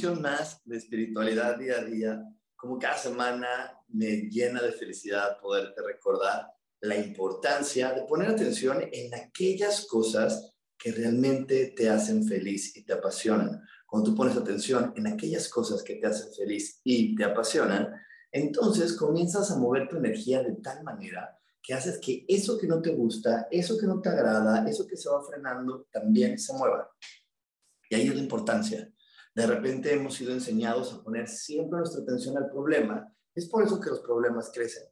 Misión más de espiritualidad día a día. Como cada semana me llena de felicidad poderte recordar la importancia de poner atención en aquellas cosas que realmente te hacen feliz y te apasionan. Cuando tú pones atención en aquellas cosas que te hacen feliz y te apasionan, entonces comienzas a mover tu energía de tal manera que haces que eso que no te gusta, eso que no te agrada, eso que se va frenando, también se mueva. Y ahí es la importancia de repente hemos sido enseñados a poner siempre nuestra atención al problema. Es por eso que los problemas crecen.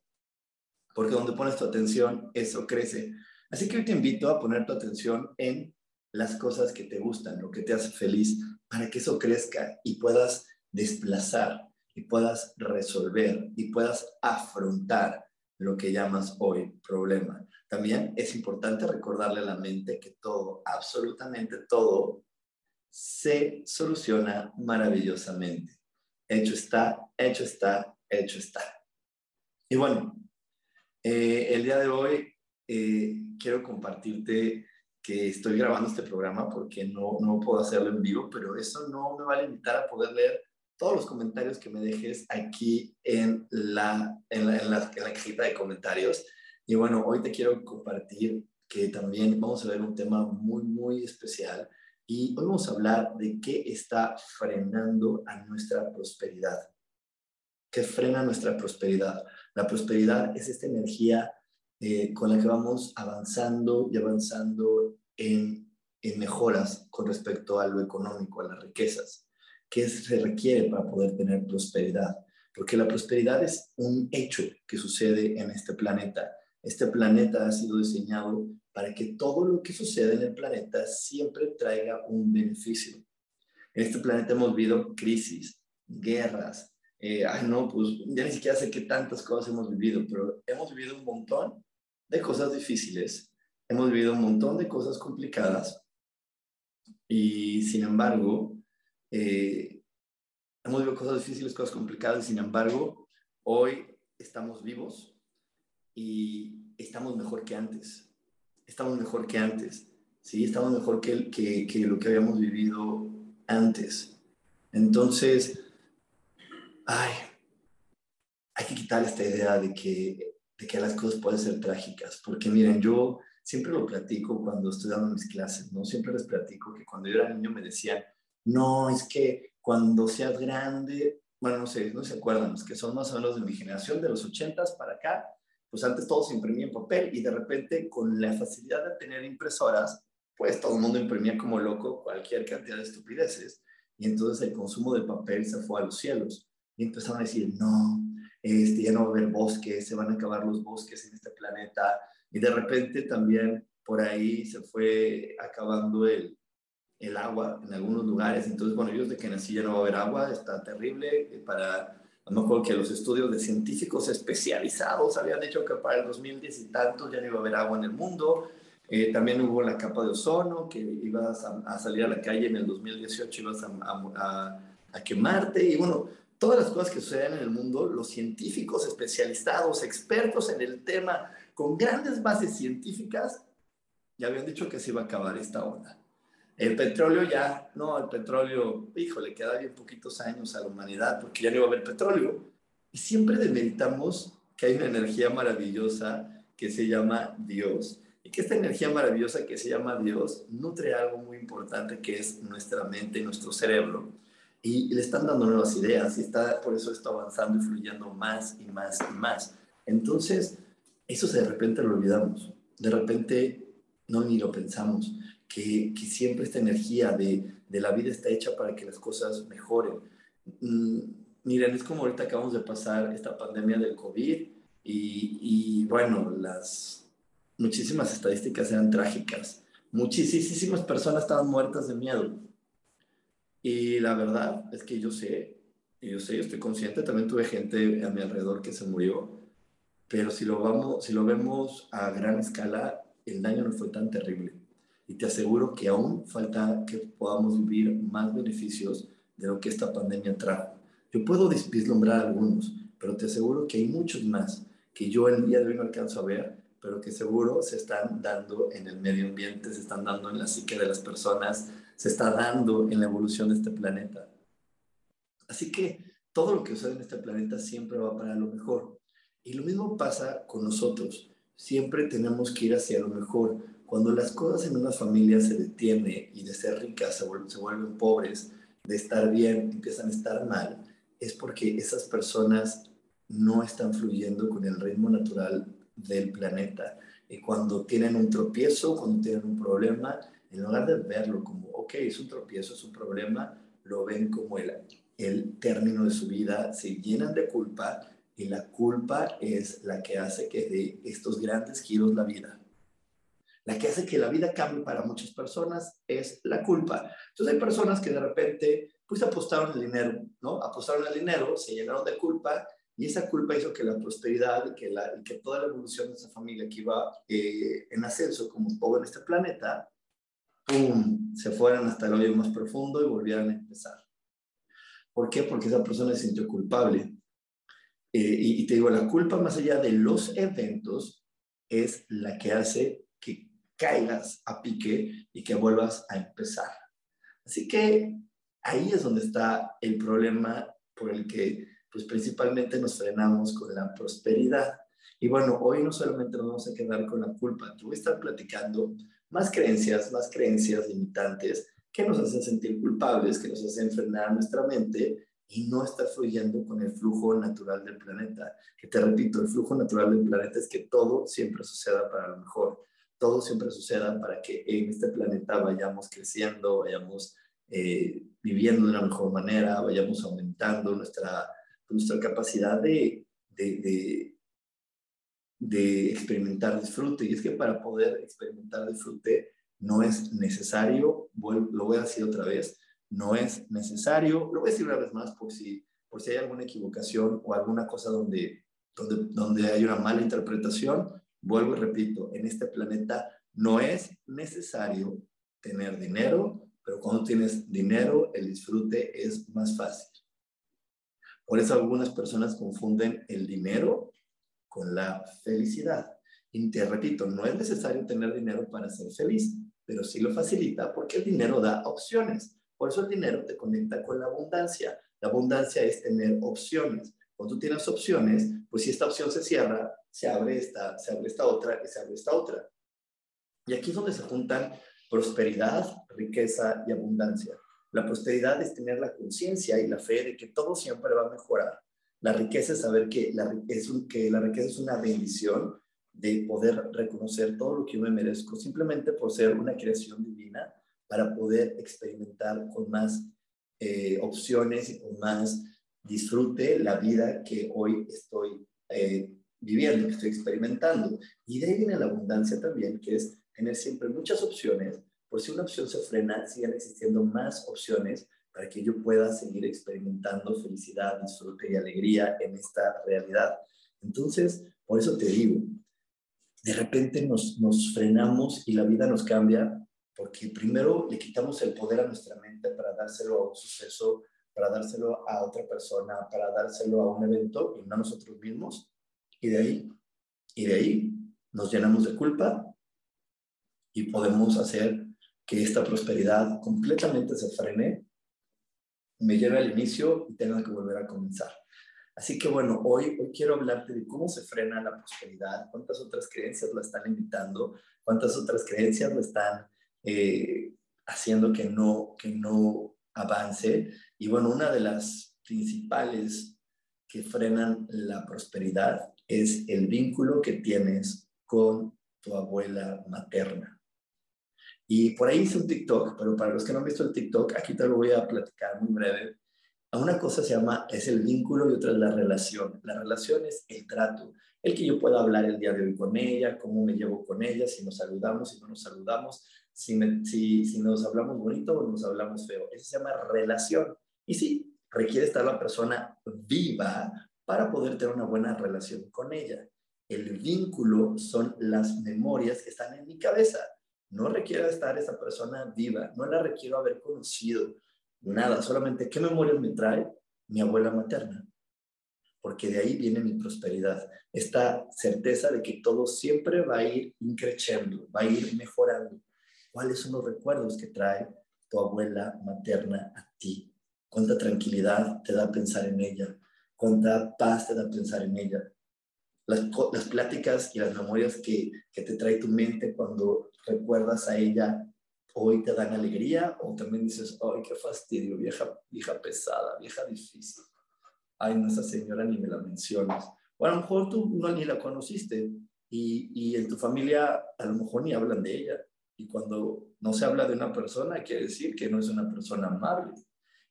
Porque donde pones tu atención, eso crece. Así que hoy te invito a poner tu atención en las cosas que te gustan, lo que te hace feliz, para que eso crezca y puedas desplazar y puedas resolver y puedas afrontar lo que llamas hoy problema. También es importante recordarle a la mente que todo, absolutamente todo, se soluciona maravillosamente. Hecho está, hecho está, hecho está. Y bueno, eh, el día de hoy eh, quiero compartirte que estoy grabando este programa porque no, no puedo hacerlo en vivo, pero eso no me va a limitar a poder leer todos los comentarios que me dejes aquí en la, en la, en la, en la cajita de comentarios. Y bueno, hoy te quiero compartir que también vamos a ver un tema muy, muy especial y hoy vamos a hablar de qué está frenando a nuestra prosperidad. ¿Qué frena nuestra prosperidad? La prosperidad es esta energía eh, con la que vamos avanzando y avanzando en, en mejoras con respecto a lo económico, a las riquezas. ¿Qué se requiere para poder tener prosperidad? Porque la prosperidad es un hecho que sucede en este planeta. Este planeta ha sido diseñado para que todo lo que sucede en el planeta siempre traiga un beneficio. En este planeta hemos vivido crisis, guerras, eh, ay no, pues ya ni siquiera sé qué tantas cosas hemos vivido, pero hemos vivido un montón de cosas difíciles, hemos vivido un montón de cosas complicadas y sin embargo, eh, hemos vivido cosas difíciles, cosas complicadas y sin embargo, hoy estamos vivos y estamos mejor que antes estamos mejor que antes, ¿sí? Estamos mejor que, que, que lo que habíamos vivido antes. Entonces, ay, hay que quitar esta idea de que, de que las cosas pueden ser trágicas, porque miren, yo siempre lo platico cuando estoy dando mis clases, ¿no? Siempre les platico que cuando yo era niño me decían, no, es que cuando seas grande, bueno, no sé, no se acuerdan, los que son más o menos de mi generación, de los ochentas para acá, pues antes todo se imprimía en papel y de repente con la facilidad de tener impresoras, pues todo el mundo imprimía como loco cualquier cantidad de estupideces y entonces el consumo de papel se fue a los cielos. Y empezaron a decir, no, este, ya no va a haber bosques, se van a acabar los bosques en este planeta y de repente también por ahí se fue acabando el, el agua en algunos lugares, entonces bueno, yo desde que nací ya no va a haber agua, está terrible para a lo mejor que los estudios de científicos especializados habían dicho que para el 2010 y tanto ya no iba a haber agua en el mundo. Eh, también hubo la capa de ozono, que ibas a, salir a la calle en el 2018, ibas a, a, quemarte. Y bueno, todas las cosas que suceden en el mundo, los científicos especializados, expertos en el tema, con grandes bases científicas, ya habían dicho que se iba a acabar esta onda. El petróleo ya, no, el petróleo, híjole, queda bien poquitos años a la humanidad porque ya no iba a haber petróleo. Y siempre demeritamos que hay una energía maravillosa que se llama Dios y que esta energía maravillosa que se llama Dios nutre algo muy importante que es nuestra mente, nuestro cerebro. y le están dando nuevas ideas y está, por eso está avanzando y fluyendo más y más y más. Entonces, eso de repente lo olvidamos, de repente no ni lo pensamos, que, que siempre esta energía de, de, la vida está hecha para que las cosas mejoren. Mm, miren, es como ahorita acabamos de pasar esta pandemia del COVID y, y bueno, las muchísimas estadísticas eran trágicas. Muchísimas personas estaban muertas de miedo y la verdad es que yo sé, yo sé, yo estoy consciente, también tuve gente a mi alrededor que se murió, pero si lo, vamos, si lo vemos a gran escala, el daño no fue tan terrible. Y te aseguro que aún falta que podamos vivir más beneficios de lo que esta pandemia trajo. Yo puedo vislumbrar algunos, pero te aseguro que hay muchos más que yo el día de hoy no alcanzo a ver, pero que seguro se están dando en el medio ambiente, se están dando en la psique de las personas, se está dando en la evolución de este planeta. Así que todo lo que sucede en este planeta siempre va para lo mejor. Y lo mismo pasa con nosotros. Siempre tenemos que ir hacia lo mejor. Cuando las cosas en una familia se detienen y de ser ricas se vuelven, pobres, de estar bien empiezan a estar mal, es porque esas personas no están fluyendo con el ritmo natural del planeta. Y cuando tienen un tropiezo, cuando tienen un problema, en lugar de verlo como, ok, es un tropiezo, es un problema, lo ven como el, el término de su vida, se llenan de culpa y la culpa es la que hace que de estos grandes giros la vida. La que hace que la vida cambie para muchas personas es la culpa. Entonces hay personas que de repente pues apostaron el dinero, ¿no? Apostaron el dinero, se llenaron de culpa y esa culpa hizo que la prosperidad y que, la, que toda la evolución de esa familia que iba eh, en ascenso, como todo en este planeta, ¡pum!, se fueran hasta el hoyo más profundo y volvieran a empezar. ¿Por qué? Porque esa persona se sintió culpable. Eh, y, te digo, la culpa más allá de los eventos es la que hace caigas a pique y que vuelvas a empezar. Así que ahí es donde está el problema por el que pues principalmente nos frenamos con la prosperidad. Y bueno, hoy no solamente nos vamos a quedar con la culpa, te voy a estar platicando más creencias, más creencias limitantes que nos hacen sentir culpables, que nos hacen frenar nuestra mente y no estar fluyendo con el flujo natural del planeta. Que te repito, el flujo natural del planeta es que todo siempre suceda para lo mejor, todo siempre suceda para que en este planeta vayamos creciendo, vayamos eh, viviendo de una mejor manera, vayamos aumentando nuestra, nuestra capacidad de, de, de experimentar disfrute. Y es que para poder experimentar disfrute no es necesario, lo voy a decir otra vez, no es necesario, lo voy a decir una vez más por si, por si hay alguna equivocación o alguna cosa donde, donde, donde hay una mala interpretación, vuelvo y repito, en este planeta no es necesario tener dinero, pero cuando tienes dinero, el disfrute es más fácil. Por eso algunas personas confunden el dinero con la felicidad. Y te repito, no es necesario tener dinero para ser feliz, pero sí lo facilita porque el dinero da opciones. Por eso el dinero te conecta con la abundancia. La abundancia es tener opciones. Cuando tú tienes opciones, pues si esta opción se cierra, se abre esta, se abre esta otra y se abre esta otra. Y aquí es donde se juntan prosperidad, riqueza y abundancia. La prosperidad es tener la conciencia y la fe de que todo siempre va a mejorar. La riqueza es saber que la, riqueza es una bendición de poder reconocer todo lo que yo me merezco simplemente por ser una creación divina para poder experimentar con más eh, opciones y con más disfrute la vida que hoy estoy eh, viviendo, que estoy experimentando. Y de ahí viene la abundancia también, que es tener siempre muchas opciones, por si una opción se frena, sigan existiendo más opciones para que yo pueda seguir experimentando felicidad, disfrute y alegría en esta realidad. Entonces, por eso te digo, de repente nos, nos frenamos y la vida nos cambia porque primero le quitamos el poder a nuestra mente para dárselo a un suceso, para dárselo a otra persona, para dárselo a un evento y no a nosotros mismos. Y de ahí, y de ahí nos llenamos de culpa y podemos hacer que esta prosperidad completamente se frene me lleve al inicio y tenga que volver a comenzar. Así que bueno, hoy, hoy quiero hablarte de cómo se frena la prosperidad, cuántas otras creencias la están limitando, cuántas otras creencias la están eh, haciendo que no, que no avance. Y bueno, una de las principales que frenan la prosperidad es el vínculo que tienes con tu abuela materna. Y por ahí hice un TikTok, pero para los que no han visto el TikTok, aquí te lo voy a platicar muy breve. Una cosa se llama, es el vínculo y otra es la relación. La relación es el trato, el que yo pueda hablar el día de hoy con ella, cómo me llevo con ella, si nos saludamos, si no nos saludamos, si, si, si nos hablamos bonito o nos hablamos feo. Eso se llama relación. Y sí, requiere estar la persona viva para poder tener una buena relación con ella. El vínculo son las memorias que están en mi cabeza. No requiere estar esa persona viva, no la requiero haber conocido, nada, solamente qué memorias me trae mi abuela materna. Porque de ahí viene mi prosperidad. Esta certeza de que todo siempre va a ir increciendo, va a ir mejorando. ¿Cuáles son los recuerdos que trae tu abuela materna a ti? ¿Cuánta tranquilidad te da pensar en ella? cuánta paz te da pensar en ella. Las, las pláticas y las memorias que, que te trae tu mente cuando recuerdas a ella hoy te dan alegría o también dices, ay, qué fastidio, vieja, vieja pesada, vieja difícil. Ay, no, esa señora ni me la mencionas. O a lo mejor tú no ni la conociste y, y en tu familia a lo mejor ni hablan de ella. Y cuando no se habla de una persona, quiere decir que no es una persona amable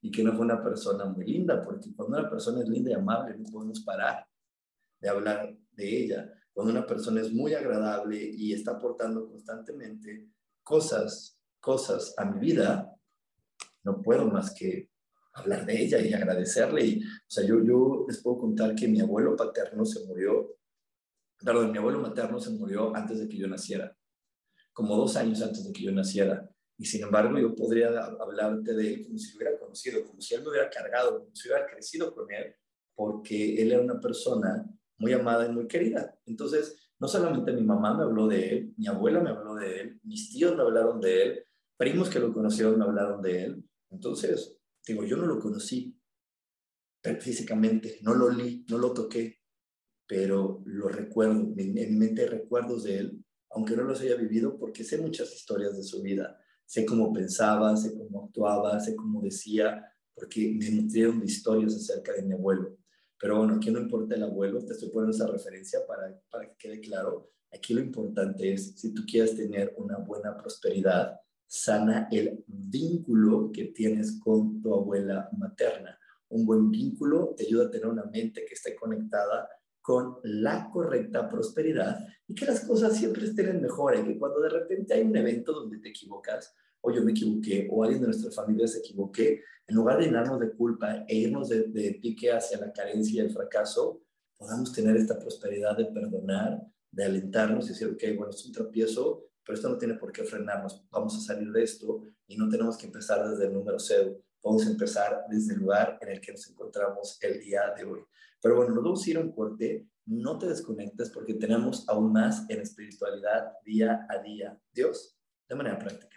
y que no fue una persona muy linda, porque cuando una persona es linda y amable no podemos parar de hablar de ella. Cuando una persona es muy agradable y está aportando constantemente cosas, cosas a mi vida, no puedo más que hablar de ella y agradecerle. Y, o sea, yo, yo les puedo contar que mi abuelo paterno se murió, perdón, mi abuelo materno se murió antes de que yo naciera, como dos años antes de que yo naciera. Y sin embargo, yo podría hablarte de él como si hubiera conocido, como si él me hubiera cargado, como si hubiera crecido con él, porque él era una persona muy amada y muy querida. Entonces, no solamente mi mamá me habló de él, mi abuela me habló de él, mis tíos me hablaron de él, primos que lo conocieron me hablaron de él. Entonces, digo, yo no lo conocí físicamente, no lo li, no lo toqué, pero lo recuerdo, en mi mente recuerdos de él, aunque no los haya vivido, porque sé muchas historias de su vida sé cómo pensaba, sé cómo actuaba, sé cómo decía, porque me nutrieron de historias acerca de mi abuelo. Pero bueno, aquí no importa el abuelo, te estoy poniendo esa referencia para, para que quede claro. Aquí lo importante es, si tú quieres tener una buena prosperidad, sana el vínculo que tienes con tu abuela materna. Un buen vínculo te ayuda a tener una mente que esté conectada con la correcta prosperidad y que las cosas siempre estén en mejora y que cuando de repente hay un evento donde te equivocas, o yo me equivoqué, o alguien de nuestra familia se equivoqué, en lugar de llenarnos de culpa e irnos de, de pique hacia la carencia y el fracaso, podamos tener esta prosperidad de perdonar, de alentarnos y decir, ok, bueno, es un tropiezo, pero esto no tiene por qué frenarnos, vamos a salir de esto y no tenemos que empezar desde el número cero, vamos a empezar desde el lugar en el que nos encontramos el día de hoy. Pero bueno, nos vamos a corte. No te desconectes porque tenemos aún más en espiritualidad día a día. Dios, de manera práctica.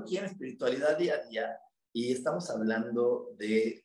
Aquí en Espiritualidad Día a Día y estamos hablando de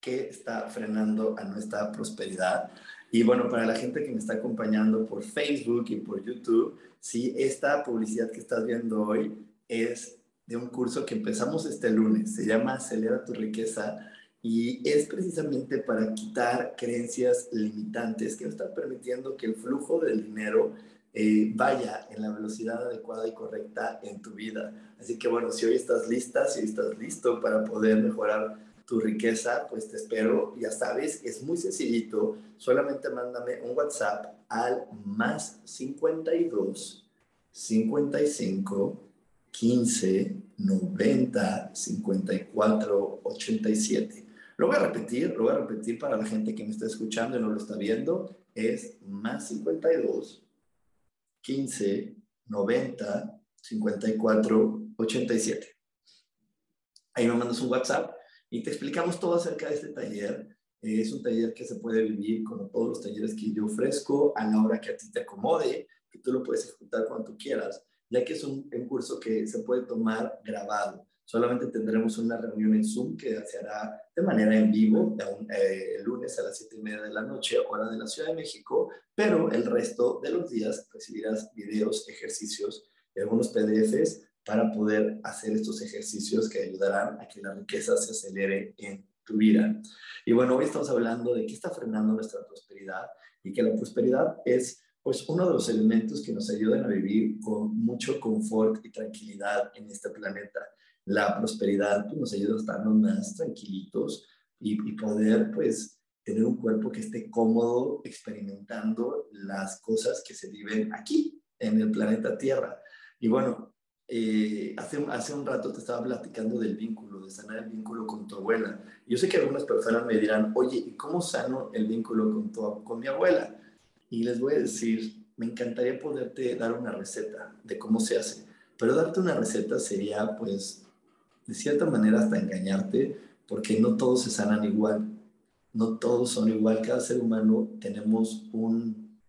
qué está frenando a nuestra prosperidad. Y bueno, para la gente que me está acompañando por Facebook y por YouTube, sí, esta publicidad que estás viendo hoy es de un curso que empezamos este lunes. Se llama Acelera tu riqueza y es precisamente para quitar creencias limitantes que no están permitiendo que el flujo del dinero eh, vaya en la velocidad adecuada y correcta en tu vida. Así que bueno, si hoy estás lista, si hoy estás listo para poder mejorar tu riqueza, pues te espero. Ya sabes, es muy sencillito. Solamente mándame un WhatsApp al más 52 55 15 90 54 87. Lo voy a repetir, lo voy a repetir para la gente que me está escuchando y no lo está viendo. Es más 52 15 90 54 87. Ahí me mandas un WhatsApp y te explicamos todo acerca de este taller. Es un taller que se puede vivir como todos los talleres que yo ofrezco a la hora que a ti te acomode, que tú lo puedes ejecutar cuando quieras, ya que es un curso que se puede tomar grabado. Solamente tendremos una reunión en Zoom que se hará de manera en vivo eh, el lunes a las 7 y media de la noche, hora de la Ciudad de México, pero el resto de los días recibirás videos, ejercicios y algunos PDFs para poder hacer estos ejercicios que ayudarán a que la riqueza se acelere en tu vida. Y bueno, hoy estamos hablando de qué está frenando nuestra prosperidad y que la prosperidad es pues uno de los elementos que nos ayudan a vivir con mucho confort y tranquilidad en este planeta la prosperidad pues, nos ayuda a estar más tranquilitos y, poder pues tener un cuerpo que esté cómodo experimentando las cosas que se viven aquí en el planeta Tierra. Y bueno, eh, hace, hace un rato te estaba platicando del vínculo, de sanar el vínculo con tu abuela. Yo sé que algunas personas me dirán, oye, ¿y cómo sano el vínculo con, tu, con mi abuela? Y les voy a decir, me encantaría poderte dar una receta de cómo se hace, pero darte una receta sería pues de cierta manera hasta engañarte, porque no todos se sanan igual, no todos son igual, cada ser humano tenemos un,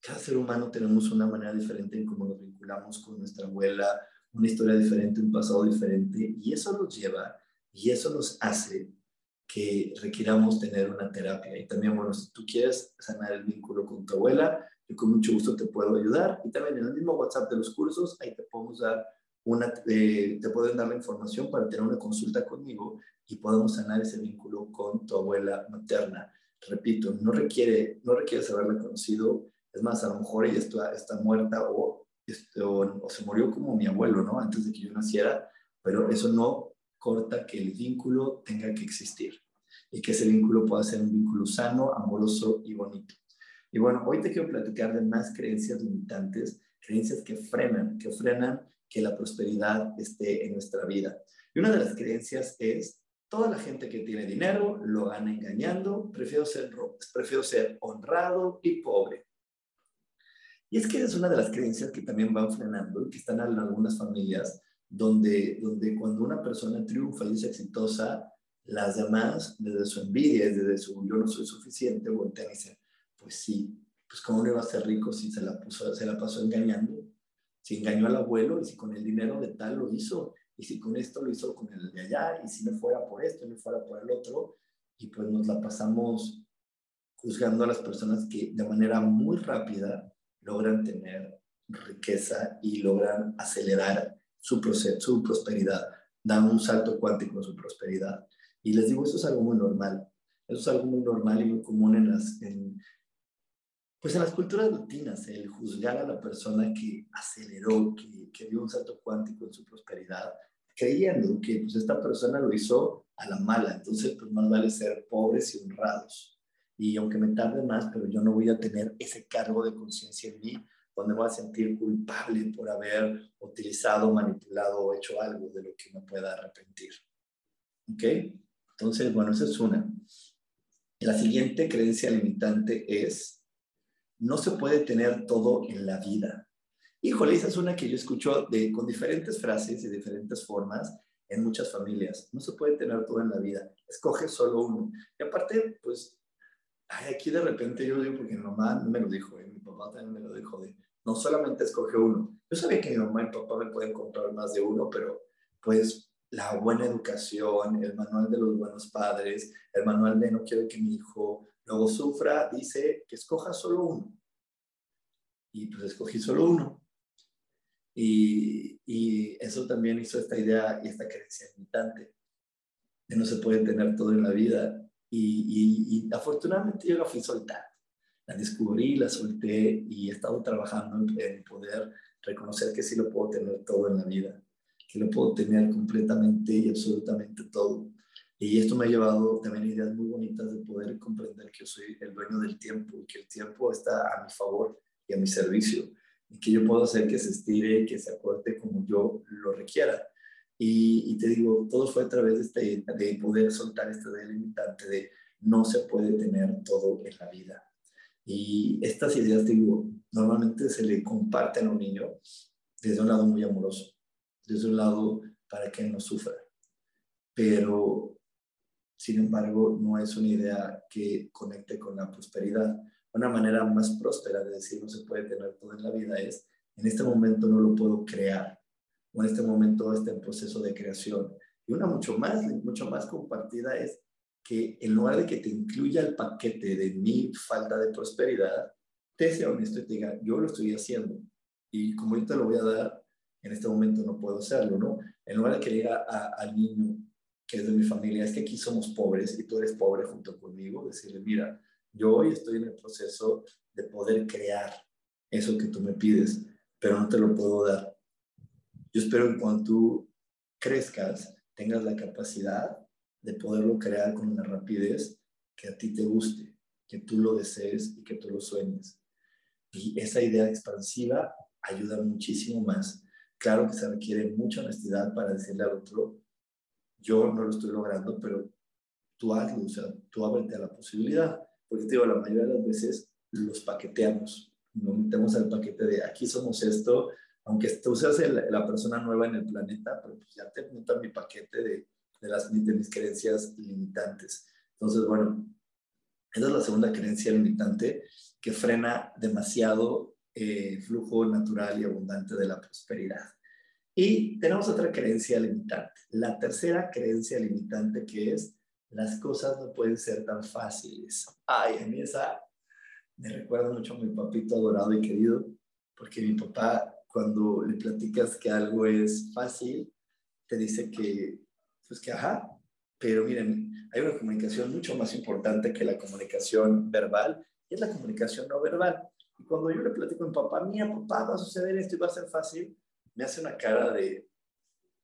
cada ser humano tenemos una manera diferente en cómo nos vinculamos con nuestra abuela, una historia diferente, un pasado diferente, y eso nos lleva y eso nos hace que requiramos tener una terapia. Y también, bueno, si tú quieres sanar el vínculo con tu abuela, yo con mucho gusto te puedo ayudar. Y también en el mismo WhatsApp de los cursos, ahí te podemos dar una, eh, te pueden dar la información para tener una consulta conmigo y podemos sanar ese vínculo con tu abuela materna. Repito, no requiere, no requiere haberla conocido, es más, a lo mejor ella está, está muerta o, este, o, o, se murió como mi abuelo, ¿no? Antes de que yo naciera, pero eso no corta que el vínculo tenga que existir y que ese vínculo pueda ser un vínculo sano, amoroso y bonito. Y bueno, hoy te quiero platicar de más creencias limitantes, creencias que frenan, que frenan que la prosperidad esté en nuestra vida. Y una de las creencias es, toda la gente que tiene dinero lo van engañando, prefiero ser, prefiero ser honrado y pobre. Y es que es una de las creencias que también van frenando que están en algunas familias donde, donde cuando una persona triunfa y es exitosa, las demás, desde su envidia, desde su yo no soy suficiente, voltean y dicen, pues sí, pues cómo no iba a ser rico si se la, puso, se la pasó engañando si engañó al abuelo y si con el dinero de tal lo hizo, y si con esto lo hizo con el de allá, y si no fuera por esto, y no fuera por el otro, y pues nos la pasamos juzgando a las personas que de manera muy rápida logran tener riqueza y logran acelerar su, proceso, su prosperidad. dan un salto cuántico en su prosperidad. Y les digo, esto es algo muy normal. Eso es algo muy normal y muy común en las, pues en las culturas latinas, el juzgar a la persona que aceleró, que, que dio un salto cuántico en su prosperidad, creyendo que pues esta persona lo hizo a la mala. Entonces, pues más vale ser pobres y honrados. Y aunque me tarde más, pero yo no voy a tener ese cargo de conciencia en mí, donde me voy a sentir culpable por haber utilizado, manipulado o hecho algo de lo que me pueda arrepentir. ¿Ok? Entonces, bueno, esa es una. La siguiente creencia limitante es, no se puede tener todo en la vida. Híjole, esa es una que yo escucho con diferentes frases y diferentes formas en muchas familias. No se puede tener todo en la vida. Escoge solo uno. Y aparte, pues, aquí de repente yo digo, porque mi mamá me lo dijo, y mi papá también me lo dijo, de no solamente escoge uno. Yo sabía que mi mamá y papá me pueden comprar más de uno, pero pues la buena educación, el manual de los buenos padres, el manual de no quiero que mi hijo luego sufra, dice que escoja solo uno. Y pues escogí solo uno. Y, y eso también hizo esta idea y esta creencia limitante de no se puede tener todo en la vida. Y, y, afortunadamente yo la fui soltar. La descubrí, la solté y he estado trabajando en poder reconocer que sí lo puedo tener todo en la vida que lo puedo tener completamente y absolutamente todo. Y esto me ha llevado también ideas muy bonitas de poder comprender que yo soy el dueño del tiempo y que el tiempo está a mi favor y a mi servicio y que yo puedo hacer que se estire, que se acorte como yo lo requiera. Y, te digo, todo fue a través de, este, de poder soltar este delimitante de no se puede tener todo en la vida. Y estas ideas, digo, normalmente se le comparten a un niño desde un lado muy amoroso desde un lado para que no sufra. Pero, sin embargo, no es una idea que conecte con la prosperidad. Una manera más próspera de decir no se puede tener todo en la vida es, en este momento no lo puedo crear, o en este momento está en proceso de creación. Y una mucho más, mucho más compartida es que en lugar de que te incluya el paquete de mi falta de prosperidad, te sea honesto y te diga, yo lo estoy haciendo. Y como yo te lo voy a dar, en este momento no puedo hacerlo, ¿no? En lugar de que diga al niño que es de mi familia, es que aquí somos pobres y tú eres pobre junto conmigo, decirle, mira, yo hoy estoy en el proceso de poder crear eso que tú me pides, pero no te lo puedo dar. Yo espero que cuando tú crezcas, tengas la capacidad de poderlo crear con una rapidez que a ti te guste, que tú lo desees y que tú lo sueñes. Y esa idea expansiva ayuda muchísimo más Claro que se requiere mucha honestidad para decirle al otro, yo no lo estoy logrando, pero tú hazlo, o sea, tú ábrete a la posibilidad. Porque te digo, la mayoría de las veces los paqueteamos, nos metemos al paquete de aquí somos esto, aunque tú seas la persona nueva en el planeta, pero pues ya te meto mi paquete de, las, de mis creencias limitantes. Entonces, bueno, esa es la segunda creencia limitante que frena demasiado eh, flujo natural y abundante de la prosperidad. Y tenemos otra creencia limitante. La tercera creencia limitante que es las cosas no pueden ser tan fáciles. Ay, a mí esa me recuerda mucho a mi papito adorado y querido, porque mi papá cuando le platicas que algo es fácil, te dice que, pues que ajá, pero miren, hay una comunicación mucho más importante que la comunicación verbal y es la comunicación no verbal. Y cuando yo le platico a mi papá, mira, papá, va a suceder esto y va a ser fácil, me hace una cara de,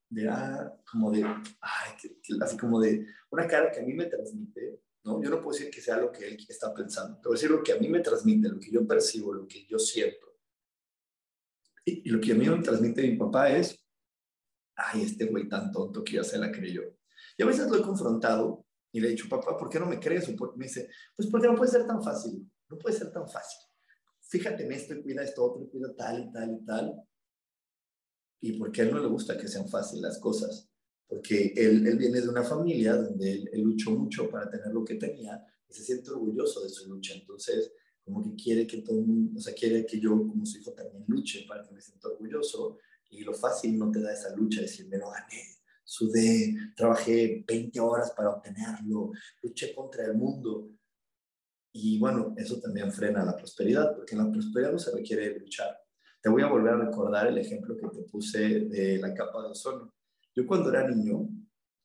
de ah, como de, ay, así como de, una cara que a mí me transmite, ¿no? Yo no puedo decir que sea lo que él está pensando, pero decir lo que a mí me transmite, lo que yo percibo, lo que yo siento. Y, lo que a mí me transmite mi papá es, ay, este güey tan tonto que ya se la creyó. Y a veces lo he confrontado y le he dicho, papá, ¿por qué no me crees? O me dice, pues porque no puede ser tan fácil, no puede ser tan fácil fíjate en esto y cuida esto otro y cuida tal y tal y tal. Y porque a él no le gusta que sean fáciles las cosas, porque él, él viene de una familia donde él, luchó mucho para tener lo que tenía y se siente orgulloso de su lucha. Entonces, como que quiere que todo o sea, quiere que yo como su hijo también luche para que me sienta orgulloso. Y lo fácil no te da esa lucha, decir, me lo gané, sudé, trabajé 20 horas para obtenerlo, luché contra el mundo. Y bueno, eso también frena la prosperidad, porque en la prosperidad no se requiere luchar. Te voy a volver a recordar el ejemplo que te puse de la capa de ozono. Yo cuando era niño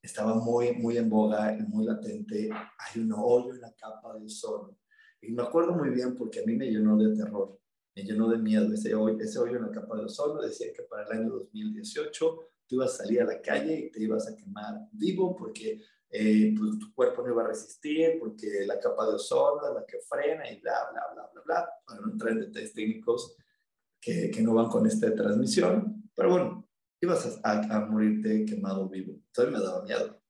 estaba muy, muy en boga y muy latente, hay un hoyo en la capa de ozono. Y me acuerdo muy bien porque a mí me llenó de terror, me llenó de miedo. Ese hoyo, ese hoyo en la capa de ozono decía que para el año 2018 tú ibas a salir a la calle y te ibas a quemar vivo porque eh, pues, tu cuerpo no iba a resistir, porque la capa de ozono es la que frena y bla, bla, bla, bla, bla, para no entrar en detalles técnicos que, que no van con esta transmisión. Pero bueno, ibas a, morirte quemado vivo. Entonces me daba miedo.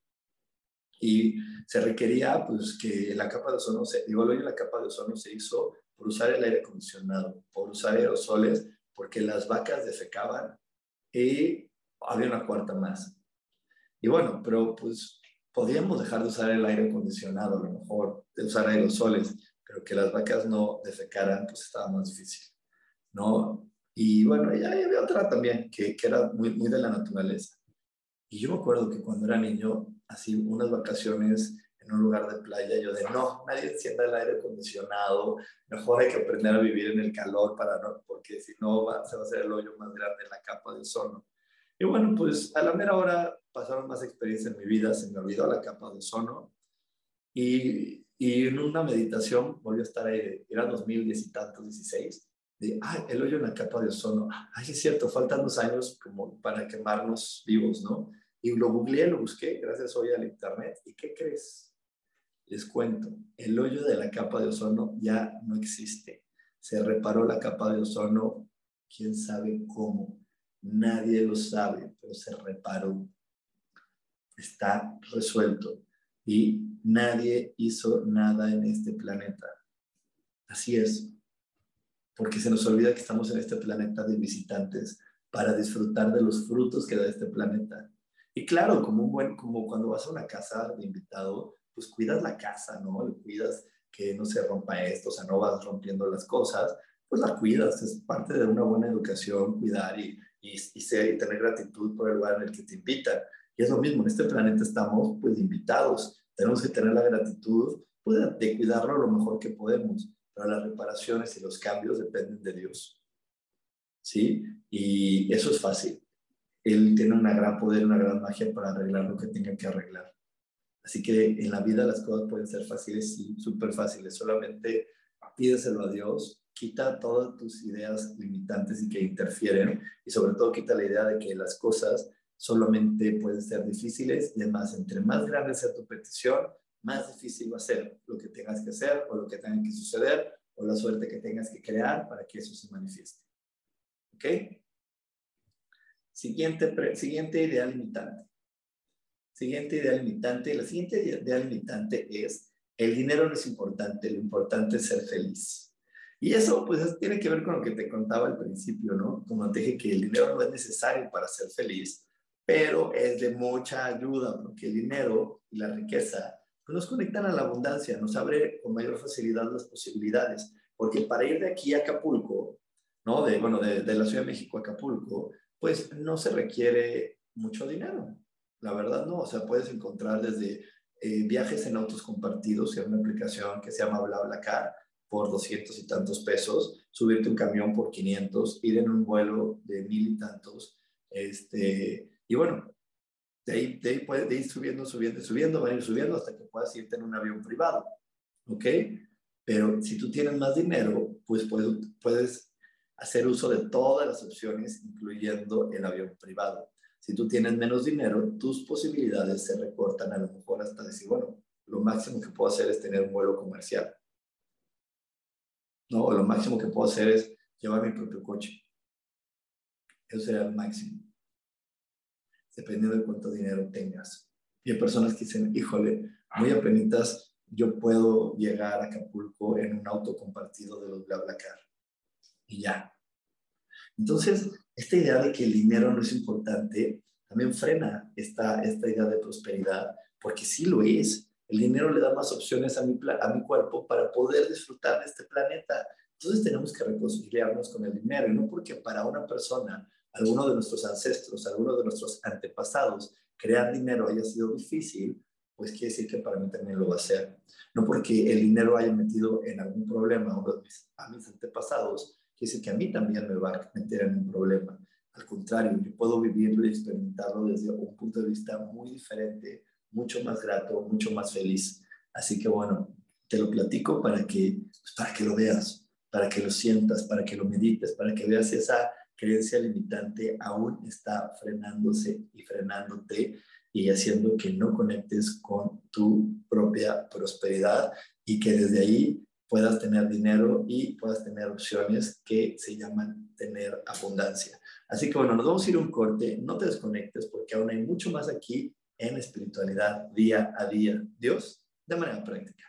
Y se requería pues que la capa de ozono, se, digo, la capa de ozono se hizo por usar el aire acondicionado, por usar aerosoles, porque las vacas defecaban y había una cuarta más. Y bueno, pero pues podíamos dejar de usar el aire acondicionado, a lo mejor, de usar aerosoles, pero que las vacas no defecaran, pues estaba más difícil, ¿no? Y bueno, ya había otra también que, que era muy, muy de la naturaleza. Y yo me acuerdo que cuando era niño, así unas vacaciones en un lugar de playa, yo de no, nadie encienda el aire acondicionado, mejor hay que aprender a vivir en el calor para no, porque si no se va a hacer el hoyo más grande en la capa de ozono. Y bueno, pues a la mera hora pasaron más experiencias en mi vida, se me olvidó la capa de ozono y, y en una meditación volvió a estar ahí, era 2010 y tantos, 16, de, ay, el hoyo en la capa de ozono, ay, es cierto, faltan dos años como para quemarnos vivos, ¿no? Y lo googleé, lo busqué, gracias hoy al internet, ¿y qué crees? Les cuento, el hoyo de la capa de ozono ya no existe. Se reparó la capa de ozono, quién sabe cómo, nadie lo sabe, pero se reparó. Está resuelto y nadie hizo nada en este planeta. Así es, porque se nos olvida que estamos en este planeta de visitantes para disfrutar de los frutos que da este planeta. Y claro, como un buen, como cuando vas a una casa de invitado, pues cuidas la casa, ¿no? Le cuidas que no se rompa esto, o sea, no vas rompiendo las cosas, pues la cuidas, es parte de una buena educación, cuidar y, y, y, ser, y tener gratitud por el lugar en el que te invitan. Y es lo mismo, en este planeta estamos pues invitados, tenemos que tener la gratitud pues, de cuidarlo lo mejor que podemos las reparaciones y los cambios dependen de Dios. ¿Sí? Y eso es fácil. Él tiene un gran poder, una gran magia para arreglar lo que tenga que arreglar. Así que en la vida las cosas pueden ser fáciles y súper fáciles. Solamente pídeselo a Dios, quita todas tus ideas limitantes y que interfieren y sobre todo quita la idea de que las cosas solamente pueden ser difíciles y además entre más grande sea tu petición, más difícil va a ser lo que tengas que hacer o lo que tenga que suceder o la suerte que tengas que crear para que eso se manifieste. ¿Ok? Siguiente, siguiente idea limitante. Siguiente idea limitante. La siguiente idea limitante es, el dinero no es importante, lo importante es ser feliz. Y eso pues tiene que ver con lo que te contaba al principio, ¿no? Como te dije que el dinero no es necesario para ser feliz, pero es de mucha ayuda porque el dinero y la riqueza nos conectan a la abundancia, nos abre con mayor facilidad las posibilidades, porque para ir de aquí a Acapulco, ¿no? De, bueno, de, la Ciudad de México a Acapulco, pues no se requiere mucho dinero, la verdad no, o sea, puedes encontrar desde eh, viajes en autos compartidos, que hay una aplicación que se llama BlaBlaCar, por 200 y tantos pesos, subirte un camión por 500, ir en un vuelo de mil y tantos, este, y bueno, de ahí, de puede ir subiendo, subiendo, subiendo, van a ir subiendo hasta que puedas irte en un avión privado. ¿Ok? Pero si tú tienes más dinero, pues puedes, puedes hacer uso de todas las opciones, incluyendo el avión privado. Si tú tienes menos dinero, tus posibilidades se recortan a lo mejor hasta decir, bueno, lo máximo que puedo hacer es tener un vuelo comercial. No, lo máximo que puedo hacer es llevar mi propio coche. Eso sería el máximo dependiendo de cuánto dinero tengas. Y hay personas que dicen, híjole, muy apenitas yo puedo llegar a Acapulco en un auto compartido de los BlaBlaCar. Y ya. Entonces, esta idea de que el dinero no es importante también frena esta, esta idea de prosperidad, porque sí lo es. El dinero le da más opciones a mi, a mi cuerpo para poder disfrutar de este planeta. Entonces tenemos que reconciliarnos con el dinero, y no porque para una persona alguno de nuestros ancestros, alguno de nuestros antepasados, crear dinero haya sido difícil, pues quiere decir que para mí también lo va a ser. No porque el dinero haya metido en algún problema a mis antepasados, quiere decir que a mí también me va a meter en un problema. al contrario, yo puedo vivirlo y experimentarlo desde un punto de vista muy diferente, mucho más grato, mucho más feliz. Así que bueno, te lo platico para que, pues, para que lo veas, para que lo sientas, para que lo medites, para que veas esa creencia limitante aún está frenándose y frenándote y haciendo que no conectes con tu propia prosperidad y que desde ahí puedas tener dinero y puedas tener opciones que se llaman tener abundancia. Así que bueno, nos vamos a ir un corte, no te desconectes porque aún hay mucho más aquí en espiritualidad día a día. Dios, de manera práctica.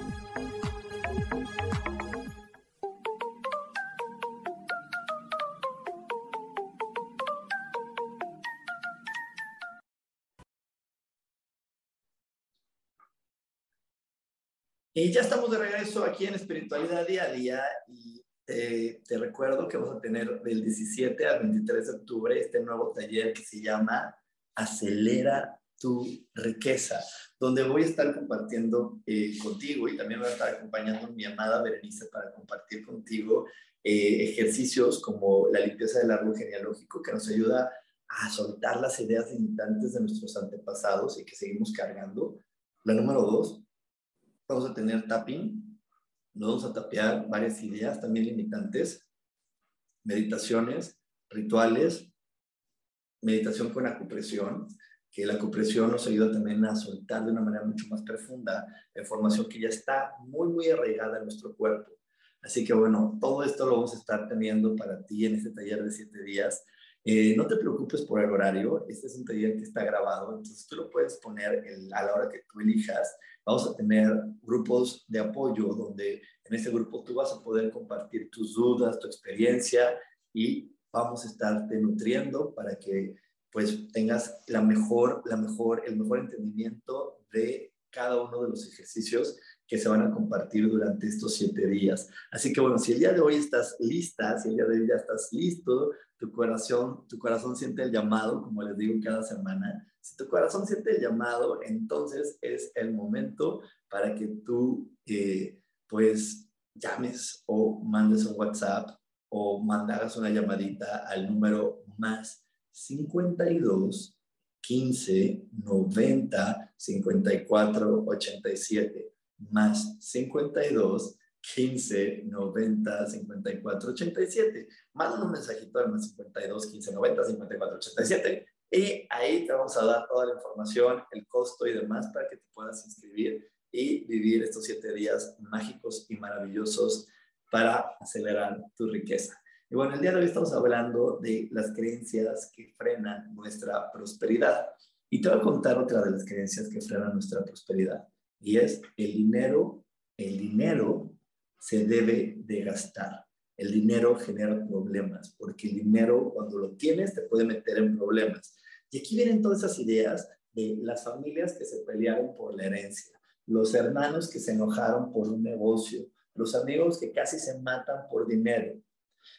Y ya estamos de regreso aquí en Espiritualidad Día a Día y te recuerdo que vamos a tener del 17 al 23 de octubre este nuevo taller que se llama Acelera tu riqueza, donde voy a estar compartiendo eh, contigo y también voy a estar acompañando a mi amada Berenice para compartir contigo eh, ejercicios como la limpieza del árbol genealógico que nos ayuda a soltar las ideas limitantes de nuestros antepasados y que seguimos cargando. La número dos, vamos a tener tapping, nos vamos a tapear varias ideas también limitantes, meditaciones, rituales, meditación con acupresión, que la acupresión nos ayuda también a soltar de una manera mucho más profunda la información que ya está muy, muy arraigada en nuestro cuerpo. Así que bueno, todo esto lo vamos a estar teniendo para ti en este taller de siete días. Eh, no te preocupes por el horario, este es un taller que está grabado, entonces tú lo puedes poner a la hora que tú elijas. Vamos a tener grupos de apoyo donde en ese grupo tú vas a poder compartir tus dudas, tu experiencia y vamos a estarte nutriendo para que pues tengas la mejor, la mejor, el mejor entendimiento de cada uno de los ejercicios que se van a compartir durante estos siete días. Así que bueno, si el día de hoy estás lista, si el día de hoy ya estás listo, tu corazón, tu corazón siente el llamado, como les digo cada semana, si tu corazón siente el llamado, entonces es el momento para que tú, eh, pues, llames o mandes un WhatsApp o mandaras una llamadita al número más 52 15 90 54 87 más 52 15 90 54 87. Manda un mensajito al más 52 15 90 54 87 y ahí te vamos a dar toda la información, el costo y demás para que te puedas inscribir y vivir estos siete días mágicos y maravillosos para acelerar tu riqueza. Y bueno, el día de hoy estamos hablando de las creencias que frenan nuestra prosperidad. Y te voy a contar otra de las creencias que frenan nuestra prosperidad. Y es el dinero, el dinero se debe de gastar. El dinero genera problemas, porque el dinero cuando lo tienes te puede meter en problemas. Y aquí vienen todas esas ideas de las familias que se pelearon por la herencia, los hermanos que se enojaron por un negocio, los amigos que casi se matan por dinero.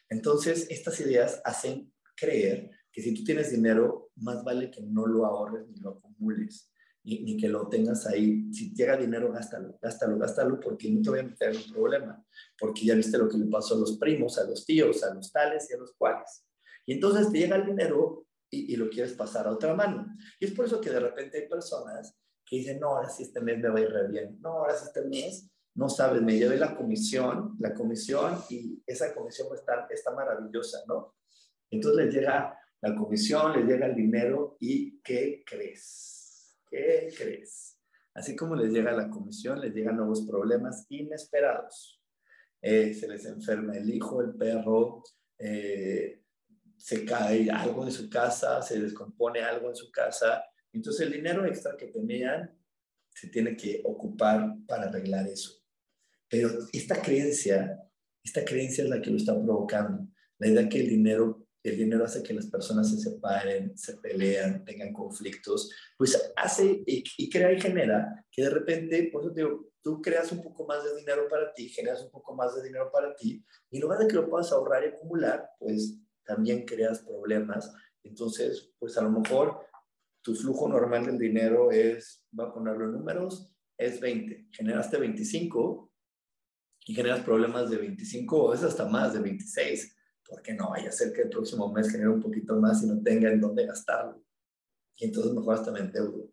Entonces, estas ideas hacen creer que si tú tienes dinero, más vale que no lo ahorres ni lo acumules, ni, que lo tengas ahí. Si llega dinero, gástalo, gástalo, gástalo, porque no te voy a meter en un problema, porque ya viste lo que le pasó a los primos, a los tíos, a los tales y a los cuales. Y entonces te llega el dinero y, y lo quieres pasar a otra mano. Y es por eso que de repente hay personas que dicen, no, ahora sí este mes me va a ir re bien, no, ahora sí este mes no sabes, me llevé la comisión, la comisión y esa comisión está, está maravillosa, ¿no? Entonces les llega la comisión, les llega el dinero y ¿qué crees? ¿Qué crees? Así como les llega la comisión, les llegan nuevos problemas inesperados. Eh, se les enferma el hijo, el perro, eh, se cae algo en su casa, se descompone algo en su casa. Entonces el dinero extra que tenían se tiene que ocupar para arreglar eso. Pero esta creencia, esta creencia es la que lo está provocando. La idea que el dinero, el dinero hace que las personas se separen, se pelean, tengan conflictos, pues hace y, crea y genera que de repente, por eso te digo, tú creas un poco más de dinero para ti, generas un poco más de dinero para ti, y en lugar de que lo puedas ahorrar y acumular, pues también creas problemas. Entonces, pues a lo mejor tu flujo normal del dinero es, va a ponerlo en números, es 20. Generaste 25, y generas problemas de 25 o es hasta más de 26, porque no vaya a ser que el próximo mes genere un poquito más y no tenga en dónde gastarlo. Y entonces mejor hasta me endeudo.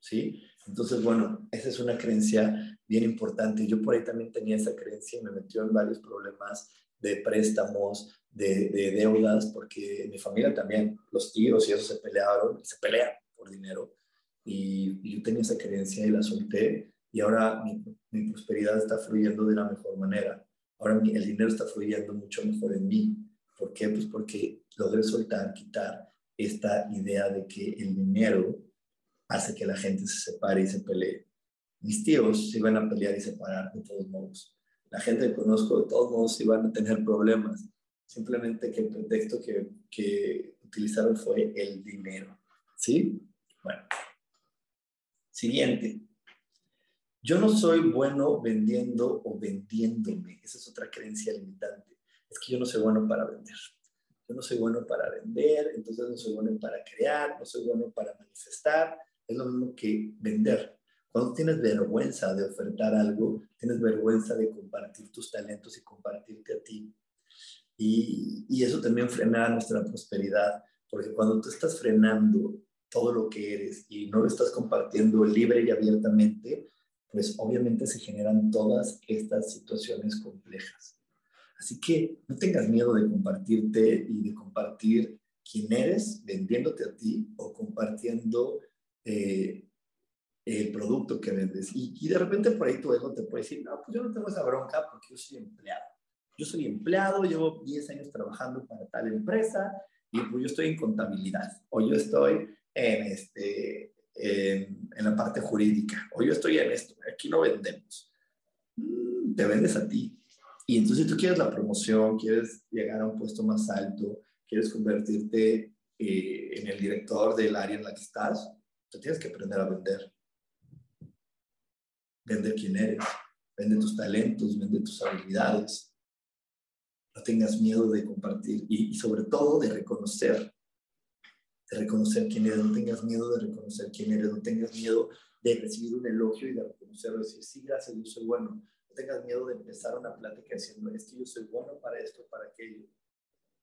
¿Sí? Entonces, bueno, esa es una creencia bien importante. Yo por ahí también tenía esa creencia y me metió en varios problemas de préstamos, de, de deudas, porque en mi familia también los tíos y eso se pelearon, se pelean por dinero. Y, y yo tenía esa creencia y la solté y ahora mi, mi, prosperidad está fluyendo de la mejor manera. Ahora el dinero está fluyendo mucho mejor en mí. ¿Por qué? Pues porque logré soltar, quitar esta idea de que el dinero hace que la gente se separe y se pelee. Mis tíos se iban a pelear y separar de todos modos. La gente que conozco de todos modos iban a tener problemas. Simplemente que el pretexto que, que utilizaron fue el dinero. ¿Sí? Bueno. Siguiente. Yo no soy bueno vendiendo o vendiéndome. Esa es otra creencia limitante. Es que yo no soy bueno para vender. Yo no soy bueno para vender, entonces no soy bueno para crear, no soy bueno para manifestar. Es lo mismo que vender. Cuando tienes vergüenza de ofertar algo, tienes vergüenza de compartir tus talentos y compartirte a ti. Y, eso también frena nuestra prosperidad, porque cuando tú estás frenando todo lo que eres y no lo estás compartiendo libre y abiertamente, pues obviamente se generan todas estas situaciones complejas. Así que no tengas miedo de compartirte y de compartir quién eres vendiéndote a ti o compartiendo eh, el producto que vendes. Y, y, de repente por ahí tu ego te puede decir, no, pues yo no tengo esa bronca porque yo soy empleado. Yo soy empleado, llevo 10 años trabajando para tal empresa y pues yo estoy en contabilidad o yo estoy en, este, en, la parte jurídica, o yo estoy en esto, aquí no vendemos. Mm, te vendes a ti. Y entonces tú quieres la promoción, quieres llegar a un puesto más alto, quieres convertirte eh, en el director del área en la que estás, tú tienes que aprender a vender. Vender quién eres, vende tus talentos, vende tus habilidades. No tengas miedo de compartir y sobre todo de reconocer de reconocer quién eres, no tengas miedo de reconocer quién eres, no tengas miedo de recibir un elogio y de reconocerlo, decir, sí, gracias, yo soy bueno. No tengas miedo de empezar una plática diciendo, es yo soy bueno para esto, para aquello.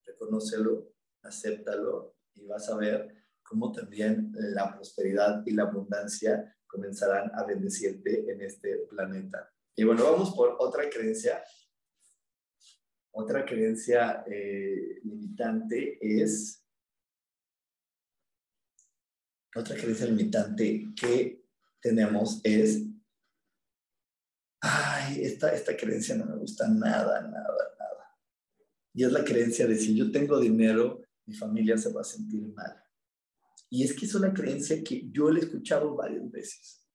Reconócelo, acéptalo y vas a ver cómo también la prosperidad y la abundancia comenzarán a bendecirte en este planeta. Y bueno, vamos por otra creencia. Otra creencia eh, limitante es, otra creencia limitante que tenemos es, ay, esta, esta creencia no me gusta nada, nada, nada. Y es la creencia de si yo tengo dinero, mi familia se va a sentir mal. Y es que es una creencia que yo le he escuchado varias veces,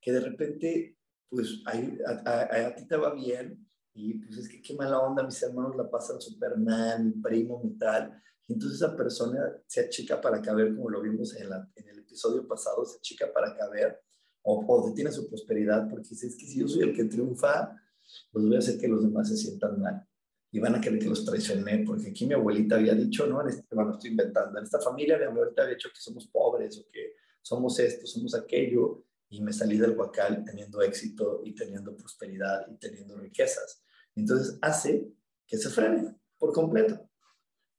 que de repente, pues a, ti te va bien y pues es que qué mala onda, mis hermanos la pasan súper mal, mi primo, mi tal. Y entonces esa persona se achica para caber, como lo vimos en, en el episodio pasado, se achica para caber o, o detiene su prosperidad porque dice, es que si yo soy el que triunfa, pues voy a hacer que los demás se sientan mal y van a querer que los traicioné, porque aquí mi abuelita había dicho, no, en este, bueno, estoy inventando, en esta familia mi abuelita había dicho que somos pobres o que somos esto, somos aquello, y me salí del huacal teniendo éxito y teniendo prosperidad y teniendo riquezas. Entonces hace que se frene por completo.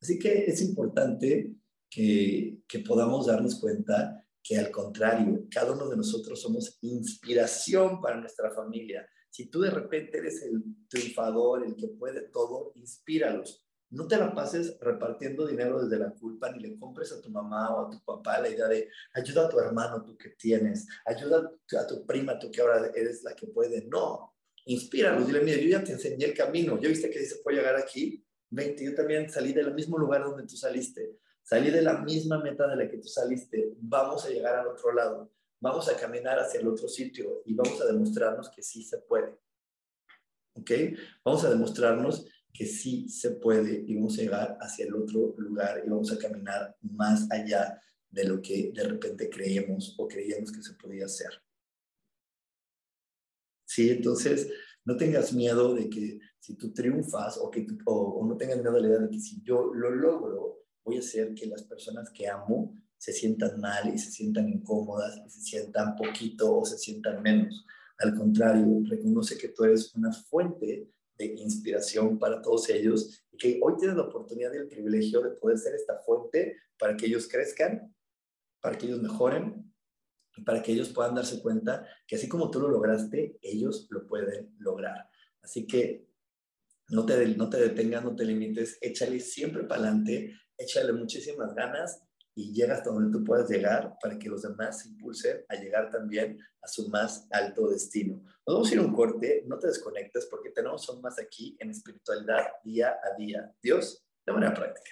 Así que es importante que, podamos darnos cuenta que al contrario, cada uno de nosotros somos inspiración para nuestra familia. Si tú de repente eres el triunfador, el que puede todo, inspíralos. No te la pases repartiendo dinero desde la culpa, ni le compres a tu mamá o a tu papá la idea de ayuda a tu hermano, tú que tienes, ayuda a tu prima, tú que ahora eres la que puede. No, inspíralos, dile, mira, yo ya te enseñé el camino, yo viste que se puede llegar aquí, vente, yo también salí del mismo lugar donde tú saliste, salí de la misma meta de la que tú saliste, vamos a llegar al otro lado vamos a caminar hacia el otro sitio y vamos a demostrarnos que sí se puede. ¿Ok? Vamos a demostrarnos que sí se puede y vamos a llegar hacia el otro lugar y vamos a caminar más allá de lo que de repente creíamos o creíamos que se podía hacer. Sí, entonces no tengas miedo de que si tú triunfas o, que o no tengas miedo de la idea de que si yo lo logro, voy a hacer que las personas que amo se sientan mal y se sientan incómodas y se sientan poquito o se sientan menos. Al contrario, reconoce que tú eres una fuente de inspiración para todos ellos y que hoy tienes la oportunidad y el privilegio de poder ser esta fuente para que ellos crezcan, para que ellos mejoren para que ellos puedan darse cuenta que así como tú lo lograste, ellos lo pueden lograr. Así que no te, no te detengas, no te limites, échale siempre para adelante, échale muchísimas ganas y llega hasta donde tú puedas llegar para que los demás se impulsen a llegar también a su más alto destino. Nos vamos a ir un corte, no te desconectes porque tenemos aún más aquí en espiritualidad día a día. Dios, de manera práctica.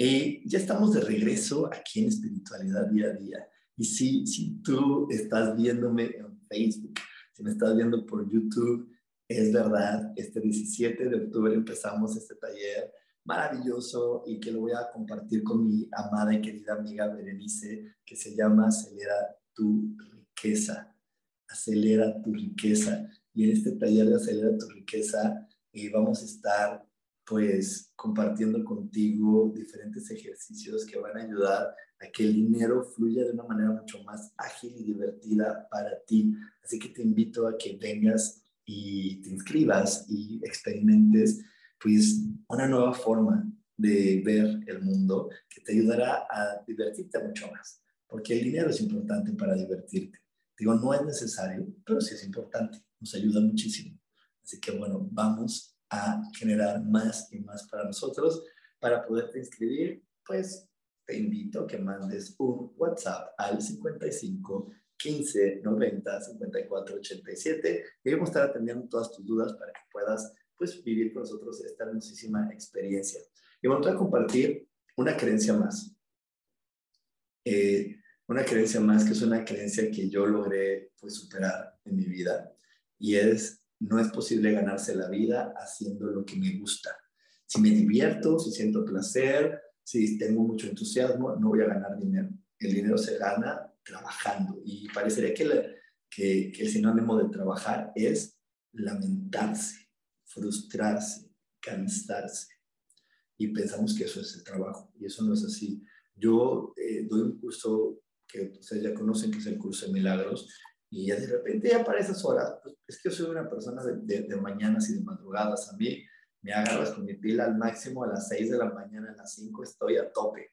Eh, ya estamos de regreso aquí en Espiritualidad Día a Día. Y si, si tú estás viéndome en Facebook, si me estás viendo por YouTube, es verdad, este 17 de octubre empezamos este taller maravilloso y que lo voy a compartir con mi amada y querida amiga Berenice, que se llama Acelera tu riqueza. Acelera tu riqueza. Y en este taller de Acelera tu riqueza eh, vamos a estar pues compartiendo contigo diferentes ejercicios que van a ayudar a que el dinero fluya de una manera mucho más ágil y divertida para ti. Así que te invito a que vengas y te inscribas y experimentes pues una nueva forma de ver el mundo que te ayudará a divertirte mucho más, porque el dinero es importante para divertirte. Digo, no es necesario, pero sí es importante, nos ayuda muchísimo. Así que bueno, vamos a generar más y más para nosotros. Para poderte inscribir, pues te invito a que mandes un WhatsApp al 55 15 90 54 87 y vamos a estar atendiendo todas tus dudas para que puedas pues vivir con nosotros esta hermosísima experiencia. Y vamos a compartir una creencia más. Eh, una creencia más que es una creencia que yo logré pues superar en mi vida y es no es posible ganarse la vida haciendo lo que me gusta. Si me divierto, si siento placer, si tengo mucho entusiasmo, no voy a ganar dinero. El dinero se gana trabajando y parecería que, el sinónimo de trabajar es lamentarse, frustrarse, cansarse. Y pensamos que eso es el trabajo y eso no es así. Yo eh, doy un curso que ustedes ya conocen, que es el curso de milagros, y ya de repente ya para esas horas, pues es que yo soy una persona de, de, mañanas y de madrugadas. A mí me agarras con mi pila al máximo a las 6 de la mañana, a las 5 estoy a tope.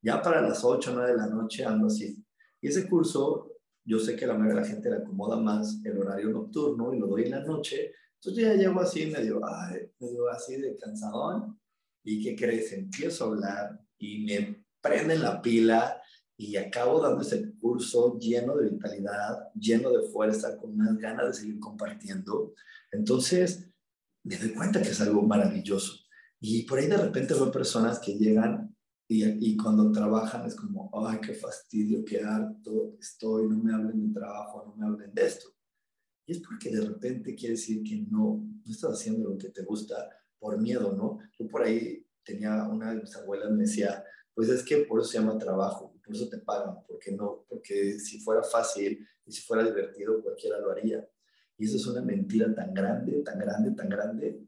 Ya para las 8 o 9 de la noche ando así. Y ese curso, yo sé que a la mayoría de la gente le acomoda más el horario nocturno y lo doy en la noche. Entonces ya llego así medio, ay, medio así de cansadón. ¿Y qué crees? Empiezo a hablar y me prenden la pila y acabo dando ese curso lleno de vitalidad, lleno de fuerza, con unas ganas de seguir compartiendo. Entonces, me doy cuenta que es algo maravilloso. Y por ahí de repente veo personas que llegan y, y cuando trabajan es como, ay, qué fastidio, qué harto estoy, no me hablen de trabajo, no me hablen de esto. Y es porque de repente quiere decir que no, no estás haciendo lo que te gusta por miedo, ¿no? Yo por ahí tenía una de mis abuelas me decía, pues es que por eso se llama trabajo, por eso te pagan, porque no, porque si fuera fácil y si fuera divertido cualquiera lo haría. Y eso es una mentira tan grande, tan grande, tan grande,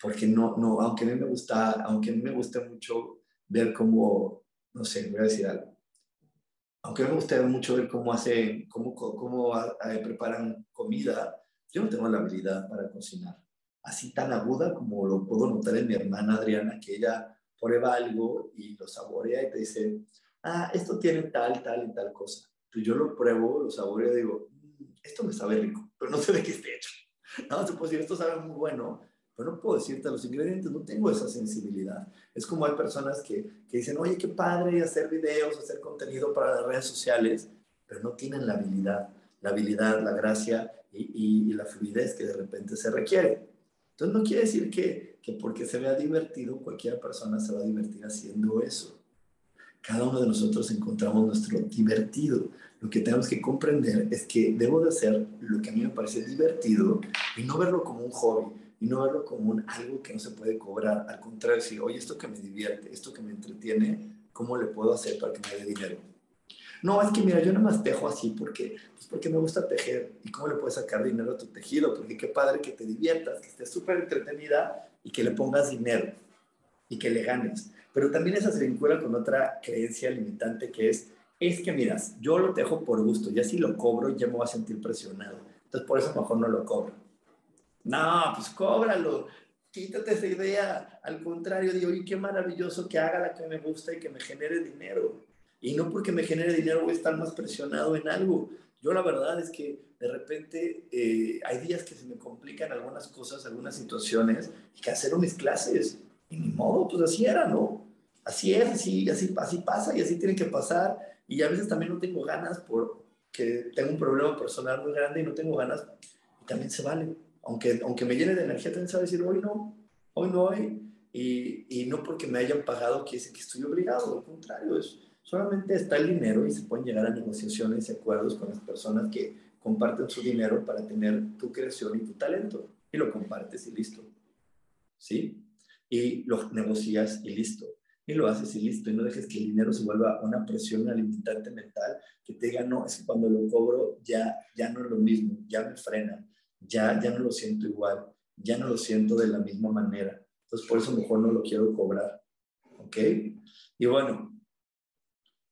porque no, no, aunque a mí me gusta, aunque a mí me gusta mucho ver cómo, no sé, voy a decir algo, aunque a me gusta mucho ver cómo hacen, cómo, cómo eh, preparan comida, yo no tengo la habilidad para cocinar así tan aguda como lo puedo notar en mi hermana Adriana, que ella prueba algo y lo saborea y te dice, ah, esto tiene tal, tal y tal cosa. Pues yo lo pruebo, lo saboreo y digo, mm, esto me sabe rico, pero no sé de qué esté hecho. No, se puede decir, esto sabe muy bueno, pero no puedo decirte los ingredientes, no tengo esa sensibilidad. Es como hay personas que, que dicen, oye, qué padre hacer videos, hacer contenido para las redes sociales, pero no tienen la habilidad, la habilidad, la gracia y, y la fluidez que de repente se requiere. Entonces no quiere decir que, que porque se vea divertido, cualquier persona se va a divertir haciendo eso. Cada uno de nosotros encontramos nuestro divertido. Lo que tenemos que comprender es que debo de hacer lo que a mí me parece divertido y no verlo como un hobby y no verlo como un, algo que no se puede cobrar. Al contrario, decir, oye, esto que me divierte, esto que me entretiene, ¿cómo le puedo hacer para que me dé dinero? No, es que mira, yo nada más tejo así porque, pues porque me gusta tejer. ¿Y cómo le puedes sacar dinero a tu tejido? Porque qué padre que te diviertas, que estés súper entretenida y que le pongas dinero y que le ganes. Pero también esa se vincula con otra creencia limitante que es, es que miras, yo lo tejo por gusto, ya si lo cobro ya me voy a sentir presionado. Entonces por eso mejor no lo cobro. No, pues cóbralo. Quítate esa idea. Al contrario, digo, y qué maravilloso que haga la que me gusta y que me genere dinero. Y no porque me genere dinero voy a estar más presionado en algo. Yo la verdad es que de repente eh, hay días que se me complican algunas cosas, algunas situaciones, y que hacer mis clases. Y ni modo, pues así era, ¿no? Así es, así, así, así pasa y así tiene que pasar. Y a veces también no tengo ganas porque tengo un problema personal muy grande y no tengo ganas. Y también se vale. Aunque, aunque me llene de energía, también a decir, hoy no, hoy no hoy. Y, y no porque me hayan pagado que estoy obligado, al contrario, es Solamente está el dinero y se pueden llegar a negociaciones y acuerdos con las personas que comparten su dinero para tener tu creación y tu talento. Y lo compartes y listo. ¿Sí? Y lo negocias y listo. y lo haces y listo, y no dejes que el dinero se vuelva una presión alimentante mental que te diga, no, es que cuando lo cobro ya, ya no es lo mismo, ya me frena, ya, ya no lo siento igual, ya no lo siento de la misma manera. Entonces, por eso mejor no lo quiero cobrar. ¿Ok? Y bueno,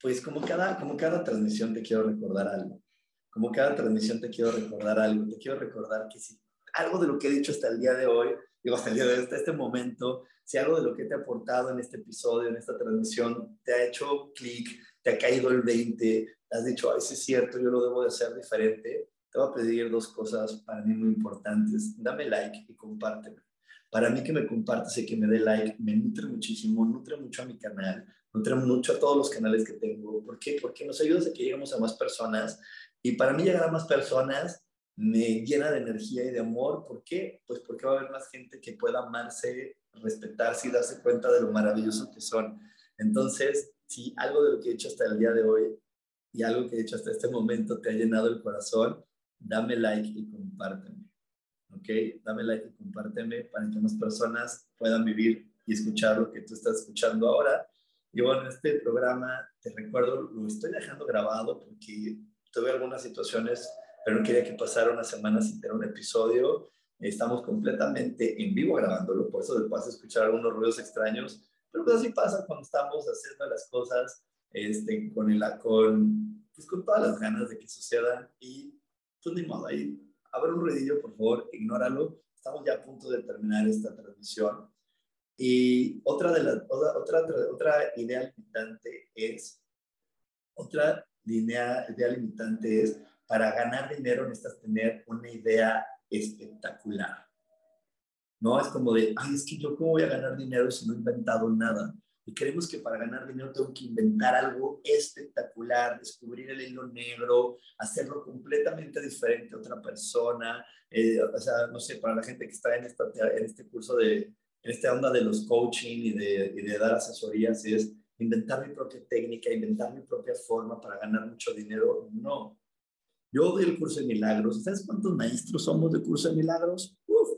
pues como cada, como cada transmisión te quiero recordar algo. Como cada transmisión te quiero recordar algo. Te quiero recordar que si algo de lo que he dicho hasta el día de hoy, digo, hasta hasta este momento, si algo de lo que te ha aportado en este episodio, en esta transmisión, te ha hecho clic, te ha caído el 20, has dicho, ay, sí es cierto, yo lo debo de hacer diferente, te voy a pedir dos cosas para mí muy importantes. Dame like y compárteme. Para mí que me compartas y que me dé like me nutre muchísimo, nutre mucho a mi canal, nutre mucho a todos los canales que tengo. ¿Por qué? Porque nos ayuda a que lleguemos a más personas y para mí llegar a más personas me llena de energía y de amor. ¿Por qué? Pues porque va a haber más gente que pueda amarse respetarse y darse cuenta de lo maravilloso que son. Entonces, si algo de lo que he hecho hasta el día de hoy y algo que he hecho hasta este momento te ha llenado el corazón, dame like y compárteme. ¿Ok? Dame like y compárteme para que más personas puedan vivir y escuchar lo que tú estás escuchando ahora. Y bueno, este programa, te recuerdo, lo estoy dejando grabado porque tuve algunas situaciones, pero no quería que pasara una semana sin tener un episodio Estamos completamente en vivo grabándolo, por eso vas a escuchar algunos ruidos extraños, pero pues así pasa cuando estamos haciendo las cosas este, con, el, con, pues con todas las ganas de que sucedan y pues ni modo, ahí abre un ruidillo, por favor, ignóralo. Estamos ya a punto de terminar esta transmisión. Y otra, de las, otra, otra, otra idea limitante es, otra idea, idea limitante es, para ganar dinero necesitas tener una idea espectacular. No es como de, ay, es que yo cómo voy a ganar dinero si no he inventado nada. Y creemos que para ganar dinero tengo que inventar algo espectacular, descubrir el hilo negro, hacerlo completamente diferente a otra persona. Eh, o sea, no sé, para la gente que está en, esta, en este curso de, en esta onda de los coaching y de, y de dar asesorías, es inventar mi propia técnica, inventar mi propia forma para ganar mucho dinero. No, yo doy el curso de milagros. ¿Sabes cuántos maestros somos de curso de milagros? Uf,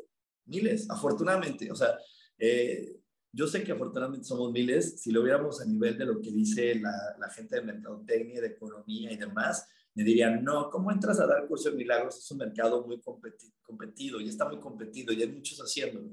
miles, afortunadamente. O sea, eh, yo sé que afortunadamente somos miles. Si lo viéramos a nivel de lo que dice la, la gente de mercadotecnia, de economía y demás, me dirían, no, ¿cómo entras a dar curso de milagros? Es un mercado muy competido y está muy competido y hay muchos haciéndolo.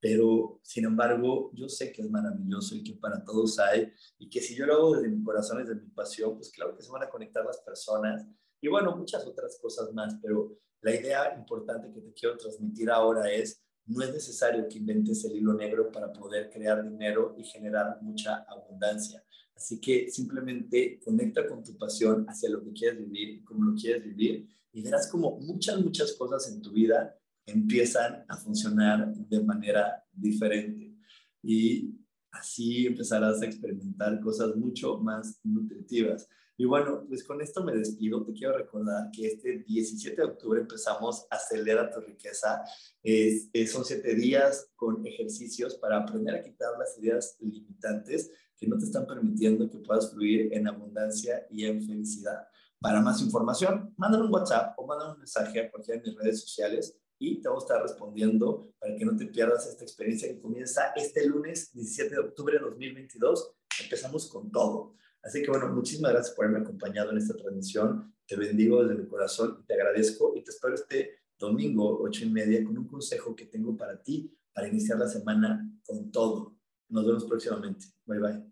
Pero, sin embargo, yo sé que es maravilloso y que para todos hay y que si yo lo hago desde mi corazón, desde mi pasión, pues claro que se van a conectar las personas y bueno, muchas otras cosas más, pero la idea importante que te quiero transmitir ahora es, no es necesario que inventes el hilo negro para poder crear dinero y generar mucha abundancia. Así que simplemente conecta con tu pasión hacia lo que quieres vivir cómo lo quieres vivir y verás como muchas, muchas cosas en tu vida empiezan a funcionar de manera diferente. Y así empezarás a experimentar cosas mucho más nutritivas. Y bueno, pues con esto me despido. Te quiero recordar que este 17 de octubre empezamos Acelera tu riqueza. Es, son siete días con ejercicios para aprender a quitar las ideas limitantes que no te están permitiendo que puedas fluir en abundancia y en felicidad. Para más información, mándame un WhatsApp o mándame un mensaje a cualquiera de mis redes sociales y te voy a estar respondiendo para que no te pierdas esta experiencia que comienza este lunes 17 de octubre de 2022. Empezamos con todo. Así que bueno, muchísimas gracias por haberme acompañado en esta transmisión. Te bendigo desde mi corazón y te agradezco y te espero este domingo, ocho y media, con un consejo que tengo para ti para iniciar la semana con todo. Nos vemos próximamente. Bye bye.